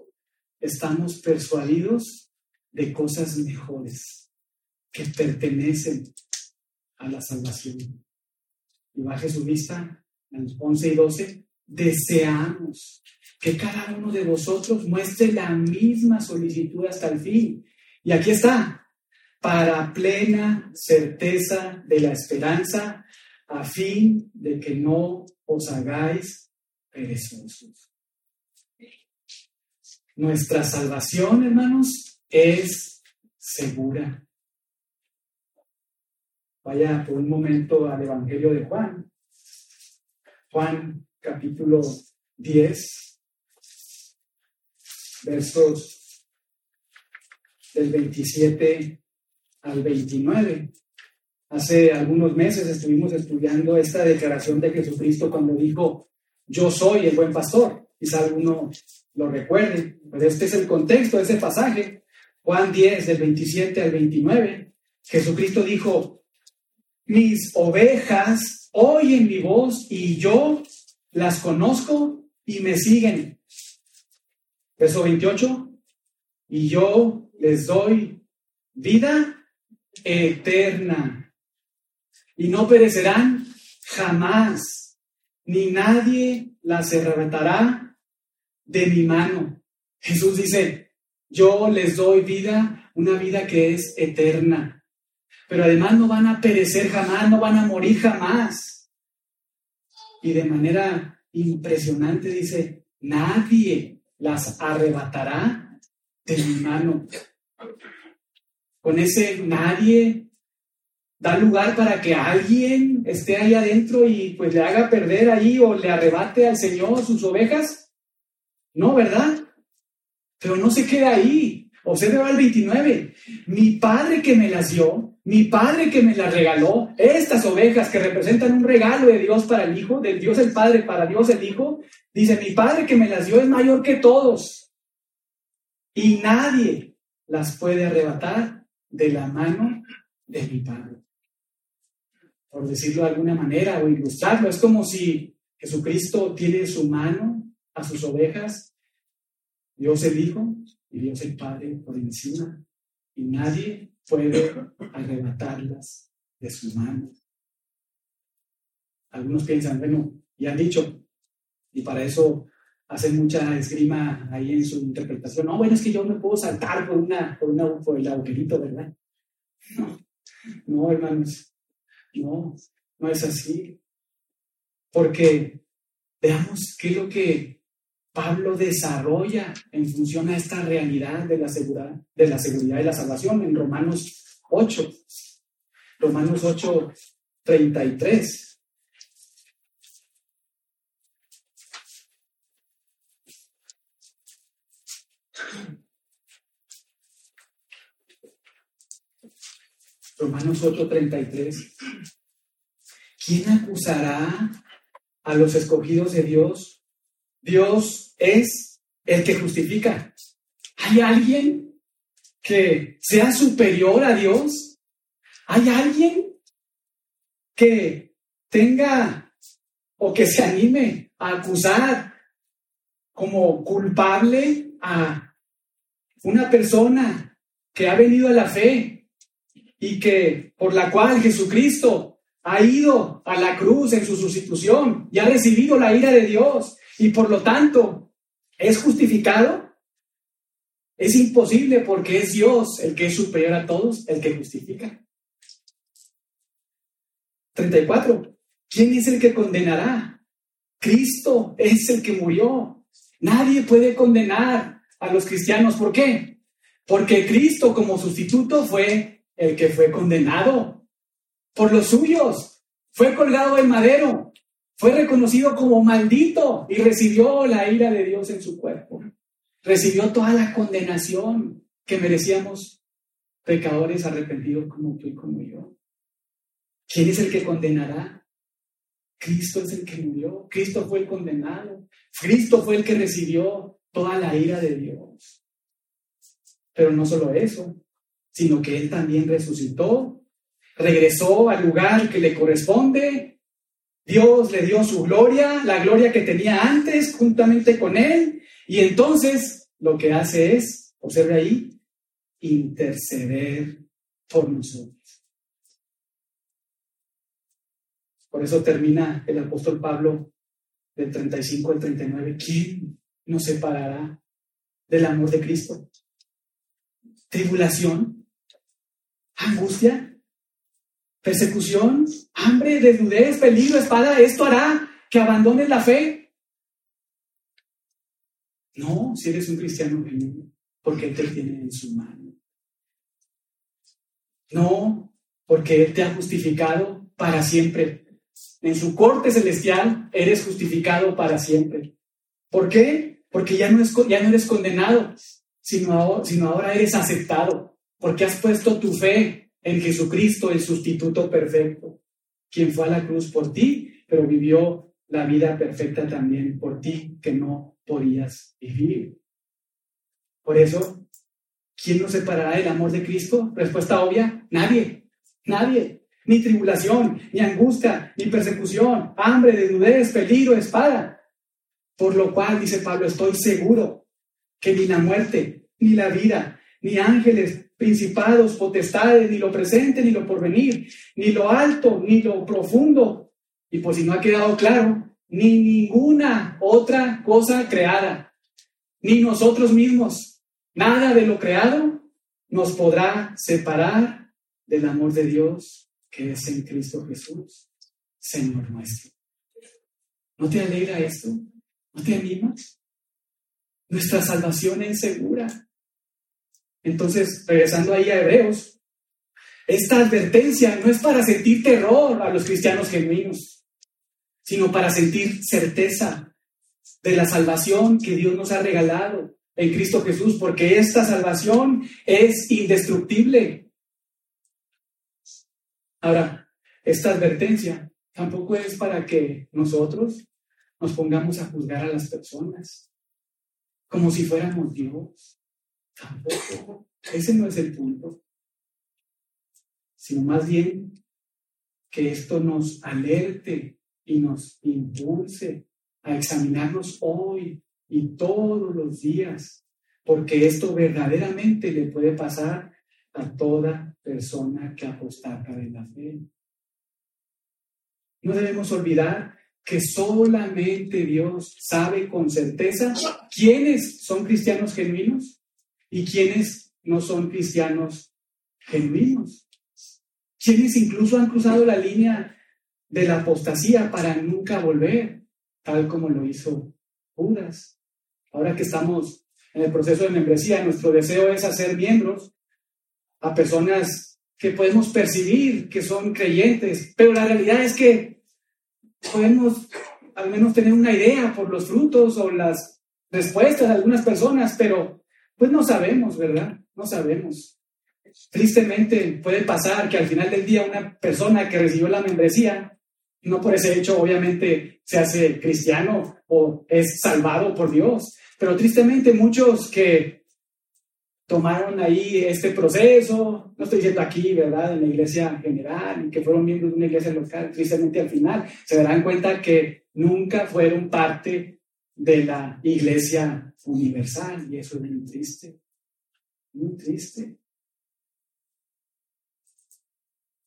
estamos persuadidos de cosas mejores que pertenecen a la salvación. Y baje su vista en los 11 y 12. Deseamos que cada uno de vosotros muestre la misma solicitud hasta el fin. Y aquí está, para plena certeza de la esperanza, a fin de que no os hagáis perezosos. Nuestra salvación, hermanos, es segura. Vaya por un momento al Evangelio de Juan. Juan capítulo 10 versos del 27 al 29. Hace algunos meses estuvimos estudiando esta declaración de Jesucristo cuando dijo, yo soy el buen pastor. Quizá alguno lo recuerde, pero este es el contexto de ese pasaje. Juan 10, del 27 al 29. Jesucristo dijo, mis ovejas oyen mi voz y yo las conozco y me siguen. Verso 28, y yo les doy vida eterna y no perecerán jamás, ni nadie las arrebatará de mi mano. Jesús dice, yo les doy vida, una vida que es eterna, pero además no van a perecer jamás, no van a morir jamás. Y de manera impresionante dice, nadie las arrebatará de mi mano. Con ese nadie da lugar para que alguien esté ahí adentro y pues le haga perder ahí o le arrebate al Señor sus ovejas. No, ¿verdad? Pero no se queda ahí. Observa el 29. Mi padre que me las dio, mi padre que me las regaló, estas ovejas que representan un regalo de Dios para el Hijo, del Dios el Padre para Dios el Hijo, dice, mi padre que me las dio es mayor que todos. Y nadie las puede arrebatar de la mano de mi padre. Por decirlo de alguna manera o ilustrarlo, es como si Jesucristo tiene su mano a sus ovejas, Dios el Hijo, y Dios el Padre por encima y nadie puede arrebatarlas de sus manos. Algunos piensan, bueno, y han dicho, y para eso hacen mucha esgrima ahí en su interpretación. No, bueno, es que yo me puedo saltar por, una, por, una, por el agujerito, ¿verdad? No, no, hermanos, no, no es así. Porque veamos qué es lo que Pablo desarrolla en función a esta realidad de la seguridad, de la seguridad y la salvación en Romanos 8. Romanos 8, 33. Romanos 8:33. ¿Quién acusará a los escogidos de Dios? Dios es el que justifica. ¿Hay alguien que sea superior a Dios? ¿Hay alguien que tenga o que se anime a acusar como culpable a una persona que ha venido a la fe y que por la cual Jesucristo ha ido a la cruz en su sustitución y ha recibido la ira de Dios y por lo tanto es justificado, es imposible porque es Dios el que es superior a todos, el que justifica. 34. ¿Quién es el que condenará? Cristo es el que murió. Nadie puede condenar a los cristianos. ¿Por qué? Porque Cristo como sustituto fue el que fue condenado por los suyos. Fue colgado en madero. Fue reconocido como maldito y recibió la ira de Dios en su cuerpo. Recibió toda la condenación que merecíamos pecadores arrepentidos como tú y como yo. ¿Quién es el que condenará? Cristo es el que murió. Cristo fue el condenado. Cristo fue el que recibió toda la ira de Dios. Pero no solo eso, sino que Él también resucitó, regresó al lugar que le corresponde Dios le dio su gloria, la gloria que tenía antes juntamente con él, y entonces lo que hace es, observe ahí, interceder por nosotros. Por eso termina el apóstol Pablo del 35 al 39. ¿Quién nos separará del amor de Cristo? ¿Tribulación? ¿Angustia? persecución, hambre, desnudez, peligro, espada, esto hará que abandones la fe. No, si eres un cristiano genuino, porque Él te tiene en su mano. No, porque Él te ha justificado para siempre. En su corte celestial eres justificado para siempre. ¿Por qué? Porque ya no, es, ya no eres condenado, sino sino ahora eres aceptado, porque has puesto tu fe en Jesucristo, el sustituto perfecto, quien fue a la cruz por ti, pero vivió la vida perfecta también por ti, que no podías vivir. Por eso, ¿quién nos separará del amor de Cristo? Respuesta obvia, nadie, nadie. Ni tribulación, ni angustia, ni persecución, hambre, desnudez, peligro, espada. Por lo cual, dice Pablo, estoy seguro que ni la muerte, ni la vida, ni ángeles, principados, potestades, ni lo presente, ni lo porvenir, ni lo alto, ni lo profundo, y por si no ha quedado claro, ni ninguna otra cosa creada, ni nosotros mismos, nada de lo creado nos podrá separar del amor de Dios que es en Cristo Jesús, Señor nuestro. ¿No te alegra esto? ¿No te animas? Nuestra salvación es segura. Entonces, regresando ahí a Hebreos, esta advertencia no es para sentir terror a los cristianos genuinos, sino para sentir certeza de la salvación que Dios nos ha regalado en Cristo Jesús, porque esta salvación es indestructible. Ahora, esta advertencia tampoco es para que nosotros nos pongamos a juzgar a las personas como si fuéramos Dios. Tampoco. Ese no es el punto. Sino más bien que esto nos alerte y nos impulse a examinarnos hoy y todos los días, porque esto verdaderamente le puede pasar a toda persona que apostata de la fe. No debemos olvidar que solamente Dios sabe con certeza quiénes son cristianos genuinos y quiénes no son cristianos genuinos. Quienes incluso han cruzado la línea de la apostasía para nunca volver, tal como lo hizo Judas. Ahora que estamos en el proceso de membresía, nuestro deseo es hacer miembros a personas que podemos percibir que son creyentes, pero la realidad es que podemos al menos tener una idea por los frutos o las respuestas de algunas personas, pero pues no sabemos, ¿verdad? No sabemos. Tristemente puede pasar que al final del día una persona que recibió la membresía, no por ese hecho obviamente se hace cristiano o es salvado por Dios, pero tristemente muchos que tomaron ahí este proceso, no estoy diciendo aquí, ¿verdad?, en la iglesia general, que fueron miembros de una iglesia local, tristemente al final se darán cuenta que nunca fueron parte de la iglesia universal, y eso es muy triste, muy triste.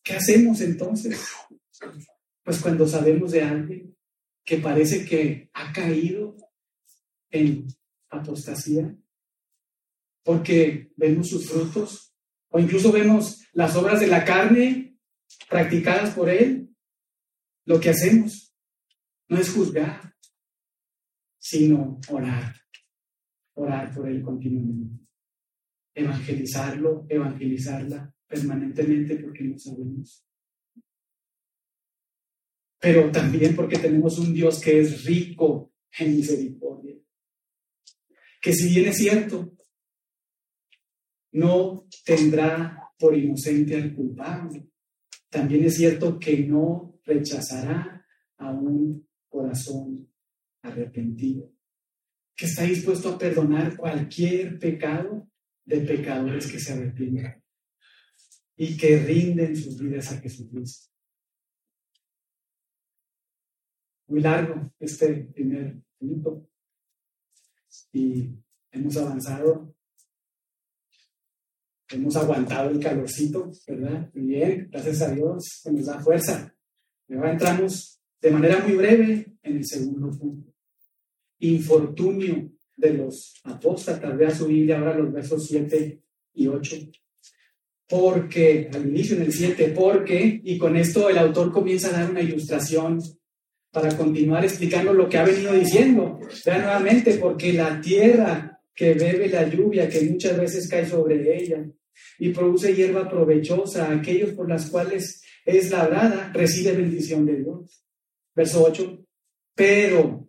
¿Qué hacemos entonces? Pues cuando sabemos de alguien que parece que ha caído en apostasía, porque vemos sus frutos o incluso vemos las obras de la carne practicadas por Él. Lo que hacemos no es juzgar, sino orar, orar por Él continuamente, evangelizarlo, evangelizarla permanentemente porque no sabemos. Pero también porque tenemos un Dios que es rico en misericordia. Que si bien es cierto, no tendrá por inocente al culpable. También es cierto que no rechazará a un corazón arrepentido, que está dispuesto a perdonar cualquier pecado de pecadores que se arrepientan y que rinden sus vidas a Jesucristo. Muy largo este primer punto y hemos avanzado hemos aguantado el calorcito, ¿verdad? Muy bien, gracias a Dios que nos da fuerza. Ahora entramos de manera muy breve en el segundo punto. Infortunio de los apóstatas. Vea su Biblia ahora los versos 7 y 8. Porque, al inicio en el 7, porque, y con esto el autor comienza a dar una ilustración para continuar explicando lo que ha venido diciendo. Vea nuevamente, porque la tierra que bebe la lluvia que muchas veces cae sobre ella y produce hierba provechosa. Aquellos por las cuales es labrada recibe bendición de Dios. Verso 8. Pero,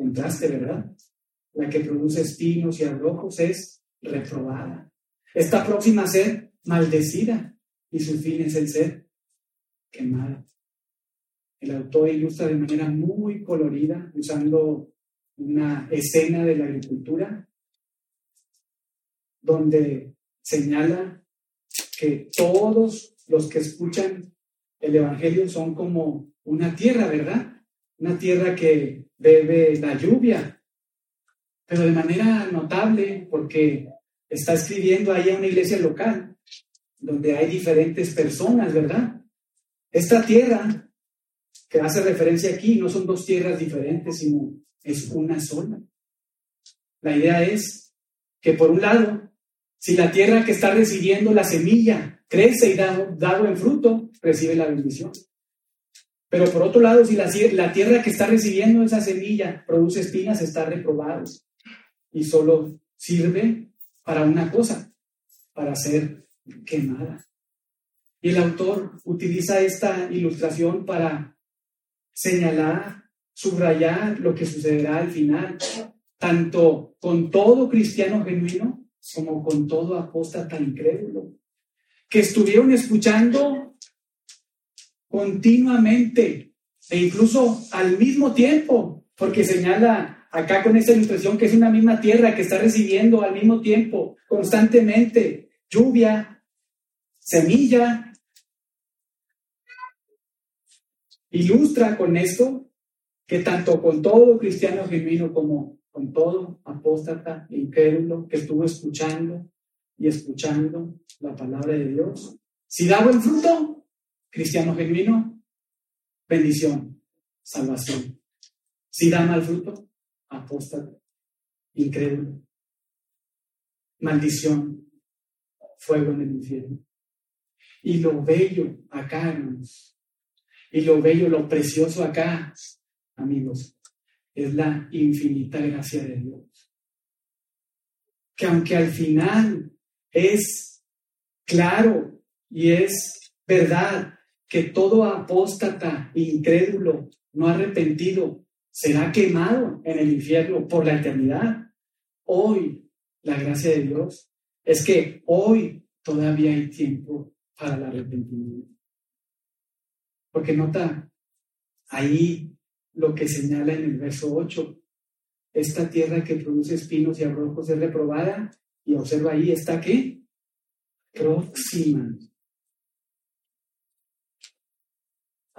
contraste, ¿verdad? La que produce espinos y abrojos es reprobada. Está próxima a ser maldecida. y su fin es el ser quemado. El autor ilustra de manera muy colorida, usando una escena de la agricultura, donde señala que todos los que escuchan el Evangelio son como una tierra, ¿verdad? Una tierra que bebe la lluvia, pero de manera notable porque está escribiendo ahí a una iglesia local, donde hay diferentes personas, ¿verdad? Esta tierra que hace referencia aquí no son dos tierras diferentes, sino es una sola. La idea es que por un lado, si la tierra que está recibiendo la semilla crece y da, da buen fruto, recibe la bendición. Pero por otro lado, si la, tierra que está recibiendo esa semilla produce espinas, está reprobado y solo sirve para una cosa, para ser quemada. Y el autor utiliza esta ilustración para señalar, subrayar lo que sucederá al final, tanto con todo cristiano genuino como con todo apóstata incrédulo, que estuvieron escuchando continuamente e incluso al mismo tiempo, porque señala acá con esta ilustración que es una misma tierra que está recibiendo al mismo tiempo, constantemente, lluvia, semilla. Ilustra con esto que tanto con todo cristiano genuino como con todo apóstata e incrédulo que estuvo escuchando y escuchando la palabra de Dios, si da buen fruto, cristiano genuino, bendición, salvación. Si da mal fruto, apóstata, incrédulo, maldición, fuego en el infierno. Y lo bello acá, hermanos, y lo bello, lo precioso acá, amigos, es la infinita gracia de Dios. Que aunque al final es claro y es verdad que todo apóstata, incrédulo, no arrepentido, será quemado en el infierno por la eternidad. Hoy, la gracia de Dios es que hoy todavía hay tiempo para el arrepentimiento. Porque nota ahí lo que señala en el verso 8. Esta tierra que produce espinos y abrojos es reprobada y observa ahí, ¿está qué? Próxima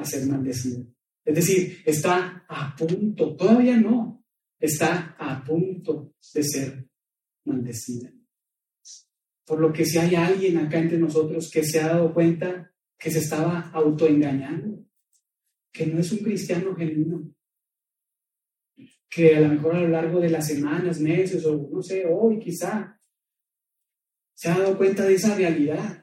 a ser maldecida. Es decir, está a punto, todavía no, está a punto de ser maldecida. Por lo que si hay alguien acá entre nosotros que se ha dado cuenta que se estaba autoengañando, que no es un cristiano genuino, que a lo mejor a lo largo de las semanas, meses o no sé, hoy quizá, se ha dado cuenta de esa realidad,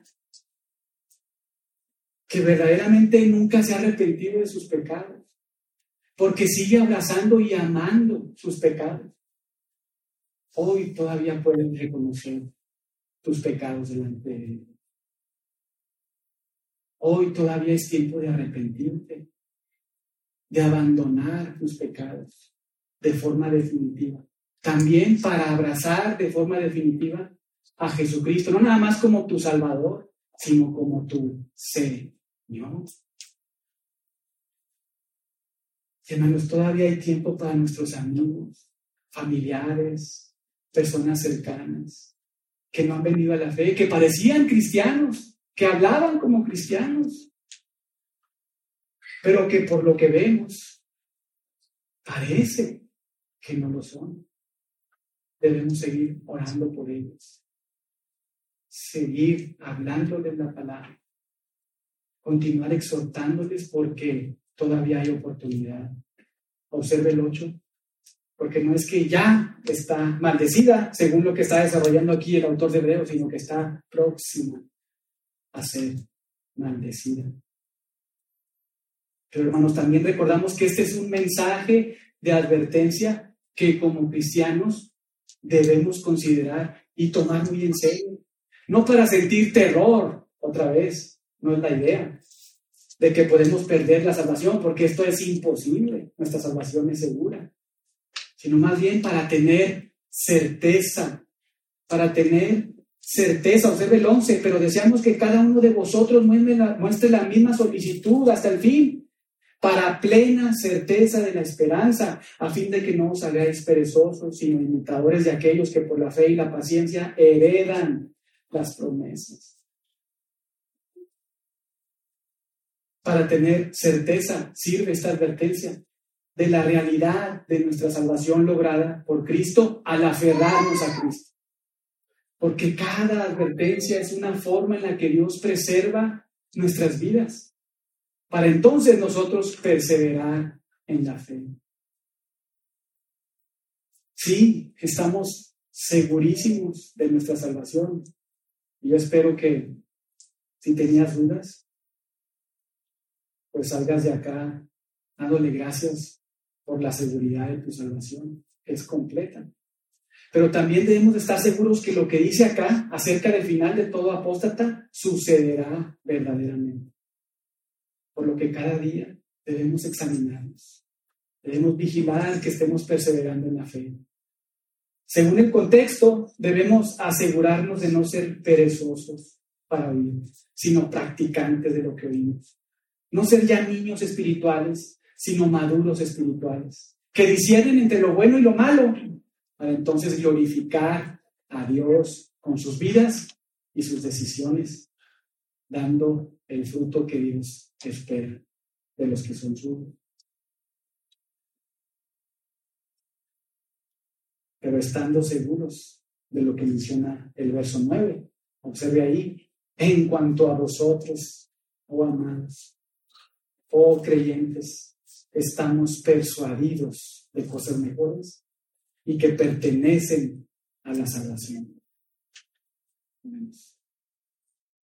que verdaderamente nunca se ha arrepentido de sus pecados, porque sigue abrazando y amando sus pecados. Hoy todavía pueden reconocer tus pecados delante de Dios. Hoy todavía es tiempo de arrepentirte, de abandonar tus pecados de forma definitiva. También para abrazar de forma definitiva a Jesucristo, no nada más como tu Salvador, sino como tu Señor. Hermanos, todavía hay tiempo para nuestros amigos, familiares, personas cercanas que no han venido a la fe, que parecían cristianos, que hablaban como cristianos, pero que por lo que vemos parece que no lo son. Debemos seguir orando por ellos, seguir hablándoles la palabra, continuar exhortándoles porque todavía hay oportunidad. Observe el 8, porque no es que ya está maldecida, según lo que está desarrollando aquí el autor de Hebreos, sino que está próxima a ser maldecida. Pero hermanos, también recordamos que este es un mensaje de advertencia que como cristianos debemos considerar y tomar muy en serio. No para sentir terror, otra vez, no es la idea, de que podemos perder la salvación, porque esto es imposible, nuestra salvación es segura, sino más bien para tener certeza, para tener certeza, observe el 11, pero deseamos que cada uno de vosotros muestre la, muestre la misma solicitud hasta el fin, para plena certeza de la esperanza, a fin de que no os hagáis perezosos, sino imitadores de aquellos que por la fe y la paciencia heredan las promesas. Para tener certeza sirve esta advertencia de la realidad de nuestra salvación lograda por Cristo al aferrarnos a Cristo. Porque cada advertencia es una forma en la que Dios preserva nuestras vidas, para entonces nosotros perseverar en la fe. Sí, estamos segurísimos de nuestra salvación. Yo espero que si tenías dudas, pues salgas de acá dándole gracias por la seguridad de tu salvación, que es completa. Pero también debemos estar seguros que lo que dice acá acerca del final de todo apóstata sucederá verdaderamente. Por lo que cada día debemos examinarnos. Debemos vigilar que estemos perseverando en la fe. Según el contexto, debemos asegurarnos de no ser perezosos para oír, sino practicantes de lo que oímos. No ser ya niños espirituales, sino maduros espirituales, que disciernen entre lo bueno y lo malo, para entonces glorificar a Dios con sus vidas y sus decisiones, dando el fruto que Dios espera de los que son suyos. Pero estando seguros de lo que menciona el verso 9, observe ahí, en cuanto a vosotros, oh amados, oh creyentes, estamos persuadidos de cosas mejores y que pertenecen a la salvación.